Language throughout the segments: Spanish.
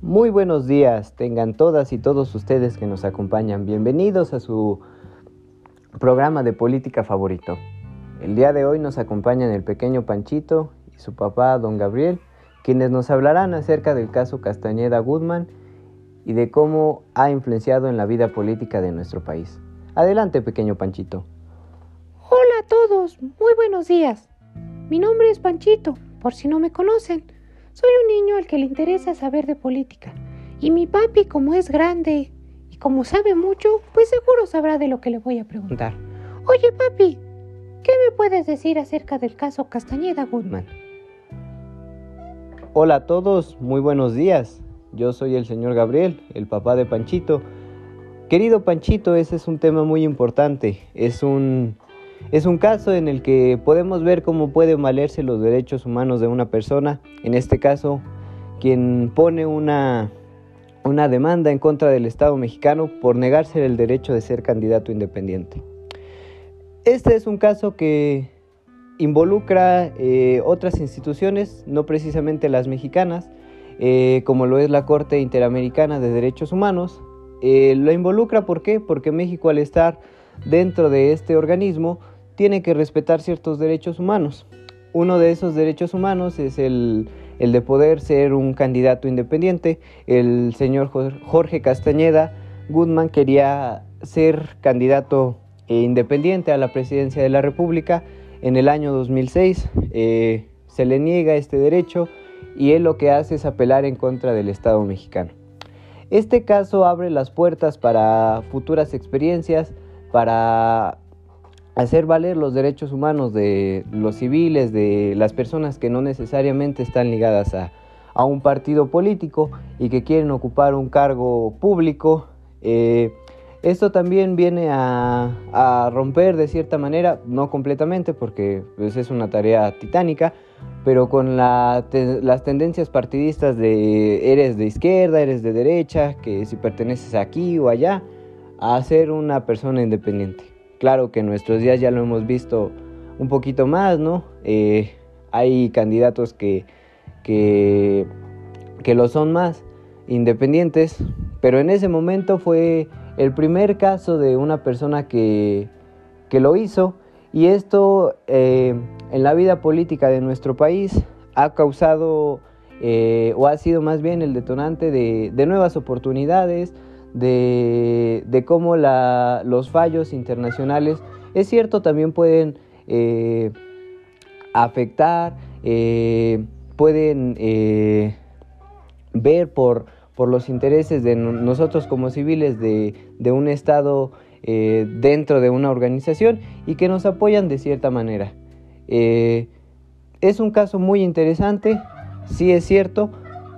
Muy buenos días, tengan todas y todos ustedes que nos acompañan. Bienvenidos a su programa de política favorito. El día de hoy nos acompañan el pequeño Panchito y su papá, don Gabriel, quienes nos hablarán acerca del caso Castañeda Goodman y de cómo ha influenciado en la vida política de nuestro país. Adelante, pequeño Panchito. Hola a todos, muy buenos días. Mi nombre es Panchito, por si no me conocen. Soy un niño al que le interesa saber de política. Y mi papi, como es grande y como sabe mucho, pues seguro sabrá de lo que le voy a preguntar. Oye, papi, ¿qué me puedes decir acerca del caso Castañeda Goodman? Hola a todos, muy buenos días. Yo soy el señor Gabriel, el papá de Panchito. Querido Panchito, ese es un tema muy importante. Es un es un caso en el que podemos ver cómo pueden valerse los derechos humanos de una persona, en este caso, quien pone una, una demanda en contra del Estado mexicano por negarse el derecho de ser candidato independiente. Este es un caso que involucra eh, otras instituciones, no precisamente las mexicanas, eh, como lo es la Corte Interamericana de Derechos Humanos. Eh, lo involucra ¿por qué? Porque México al estar dentro de este organismo tiene que respetar ciertos derechos humanos. Uno de esos derechos humanos es el, de poder ser un candidato independiente. El señor Jorge Castañeda Goodman quería ser candidato eh, independiente a la presidencia de la República en el año 2006. Eh, se le niega este derecho y él lo que hace es apelar en contra del Estado mexicano. Este caso abre las puertas para futuras experiencias, para hacer valer los derechos humanos de los civiles, de las personas que no necesariamente están ligadas a, un partido político y que quieren ocupar un cargo público. Eh, esto también viene a, romper de cierta manera, no completamente porque pues, es una tarea titánica, pero con las tendencias partidistas de eres de izquierda, eres de derecha, que si perteneces aquí o allá, a ser una persona independiente. Claro que en nuestros días ya lo hemos visto un poquito más, ¿no? Eh, hay candidatos que, que, lo son más independientes, pero en ese momento fue el primer caso de una persona que, que lo hizo y esto eh, en la vida política de nuestro país ha causado eh, o ha sido más bien el detonante de, de nuevas oportunidades, de, cómo los fallos internacionales, es cierto, también pueden eh, afectar, eh, pueden eh, ver por, por, los intereses de nosotros como civiles de, de un Estado dentro de una organización y que nos apoyan de cierta manera. es un caso muy interesante, sí es cierto,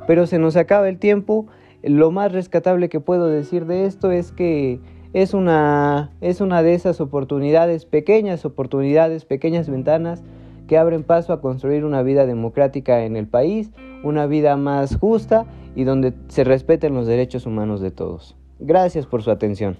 pero se nos acaba el tiempo. Lo más rescatable que puedo decir de esto es que es una, es una de esas oportunidades, pequeñas oportunidades, pequeñas ventanas que abren paso a construir una vida democrática en el país, una vida más justa y donde se respeten los derechos humanos de todos. Gracias por su atención.